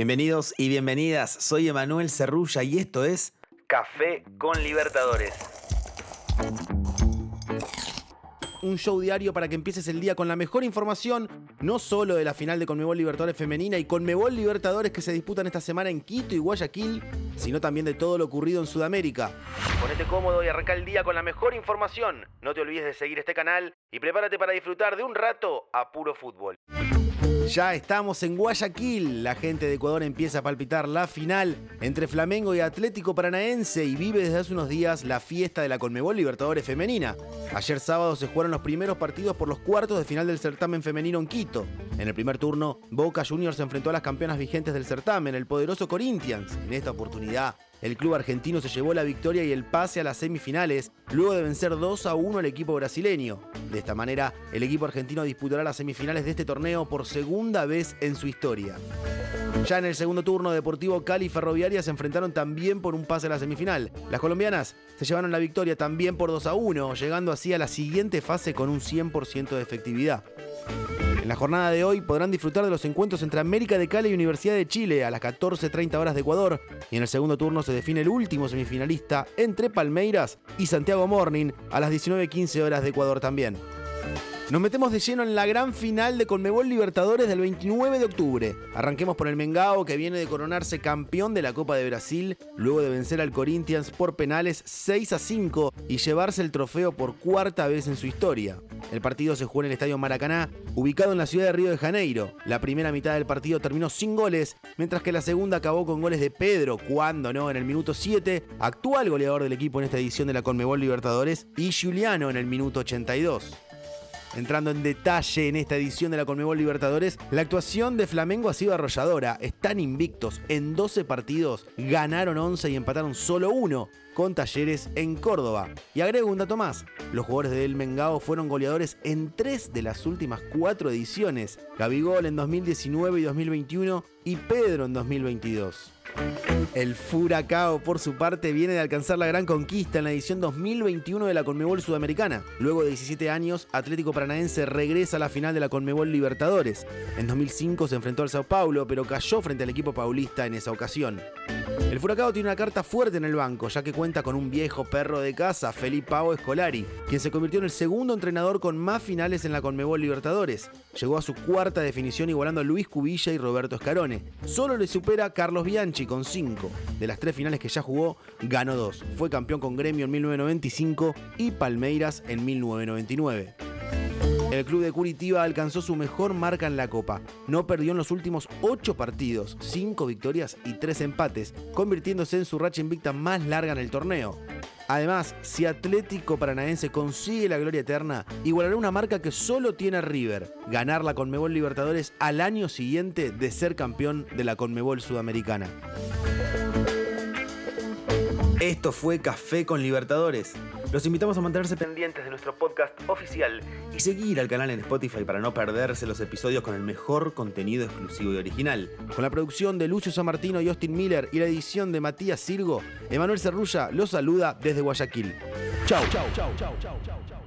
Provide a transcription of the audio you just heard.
Bienvenidos y bienvenidas, soy Emanuel Cerrulla y esto es Café con Libertadores. Un show diario para que empieces el día con la mejor información, no solo de la final de Conmebol Libertadores femenina y Conmebol Libertadores que se disputan esta semana en Quito y Guayaquil, sino también de todo lo ocurrido en Sudamérica. Ponete cómodo y arranca el día con la mejor información. No te olvides de seguir este canal y prepárate para disfrutar de un rato a puro fútbol. Ya estamos en Guayaquil. La gente de Ecuador empieza a palpitar la final entre Flamengo y Atlético Paranaense y vive desde hace unos días la fiesta de la Conmebol Libertadores Femenina. Ayer sábado se jugaron los primeros partidos por los cuartos de final del certamen femenino en Quito. En el primer turno, Boca Juniors se enfrentó a las campeonas vigentes del certamen, el poderoso Corinthians. En esta oportunidad, el club argentino se llevó la victoria y el pase a las semifinales, luego de vencer 2 a 1 al equipo brasileño. De esta manera, el equipo argentino disputará las semifinales de este torneo por segunda vez en su historia. Ya en el segundo turno, Deportivo Cali y Ferroviaria se enfrentaron también por un pase a la semifinal. Las colombianas se llevaron la victoria también por 2 a 1, llegando así a la siguiente fase con un 100% de efectividad. La jornada de hoy podrán disfrutar de los encuentros entre América de Cali y Universidad de Chile a las 14.30 horas de Ecuador. Y en el segundo turno se define el último semifinalista entre Palmeiras y Santiago Morning a las 19.15 horas de Ecuador también. Nos metemos de lleno en la gran final de Conmebol Libertadores del 29 de octubre. Arranquemos por el Mengao que viene de coronarse campeón de la Copa de Brasil luego de vencer al Corinthians por penales 6 a 5 y llevarse el trofeo por cuarta vez en su historia. El partido se jugó en el Estadio Maracaná, ubicado en la ciudad de Río de Janeiro. La primera mitad del partido terminó sin goles, mientras que la segunda acabó con goles de Pedro, cuando no, en el minuto 7, actual goleador del equipo en esta edición de la Conmebol Libertadores, y Juliano en el minuto 82. Entrando en detalle en esta edición de la Conmebol Libertadores, la actuación de Flamengo ha sido arrolladora. Están invictos en 12 partidos, ganaron 11 y empataron solo uno con Talleres en Córdoba. Y agrego un dato más, los jugadores del Mengao fueron goleadores en tres de las últimas cuatro ediciones, Gabigol en 2019 y 2021 y Pedro en 2022. El Furacao, por su parte, viene de alcanzar la gran conquista en la edición 2021 de la Conmebol Sudamericana. Luego de 17 años, Atlético Paranaense regresa a la final de la Conmebol Libertadores. En 2005 se enfrentó al Sao Paulo, pero cayó frente al equipo paulista en esa ocasión. El Furacao tiene una carta fuerte en el banco, ya que cuenta con un viejo perro de casa, Felipe Pau Escolari, quien se convirtió en el segundo entrenador con más finales en la Conmebol Libertadores. Llegó a su cuarta definición igualando a Luis Cubilla y Roberto Escarone. Solo le supera Carlos Bianchi con cinco. De las tres finales que ya jugó, ganó dos. Fue campeón con Gremio en 1995 y Palmeiras en 1999. El club de Curitiba alcanzó su mejor marca en la Copa. No perdió en los últimos 8 partidos, 5 victorias y 3 empates, convirtiéndose en su racha invicta más larga en el torneo. Además, si Atlético Paranaense consigue la gloria eterna, igualará una marca que solo tiene River, ganar la Conmebol Libertadores al año siguiente de ser campeón de la Conmebol Sudamericana. Esto fue Café con Libertadores. Los invitamos a mantenerse pendientes de nuestro podcast oficial y seguir al canal en Spotify para no perderse los episodios con el mejor contenido exclusivo y original. Con la producción de Lucio San Martino y Austin Miller y la edición de Matías Sirgo, Emanuel Cerrulla los saluda desde Guayaquil. Chau, chau, chau, chau, chau.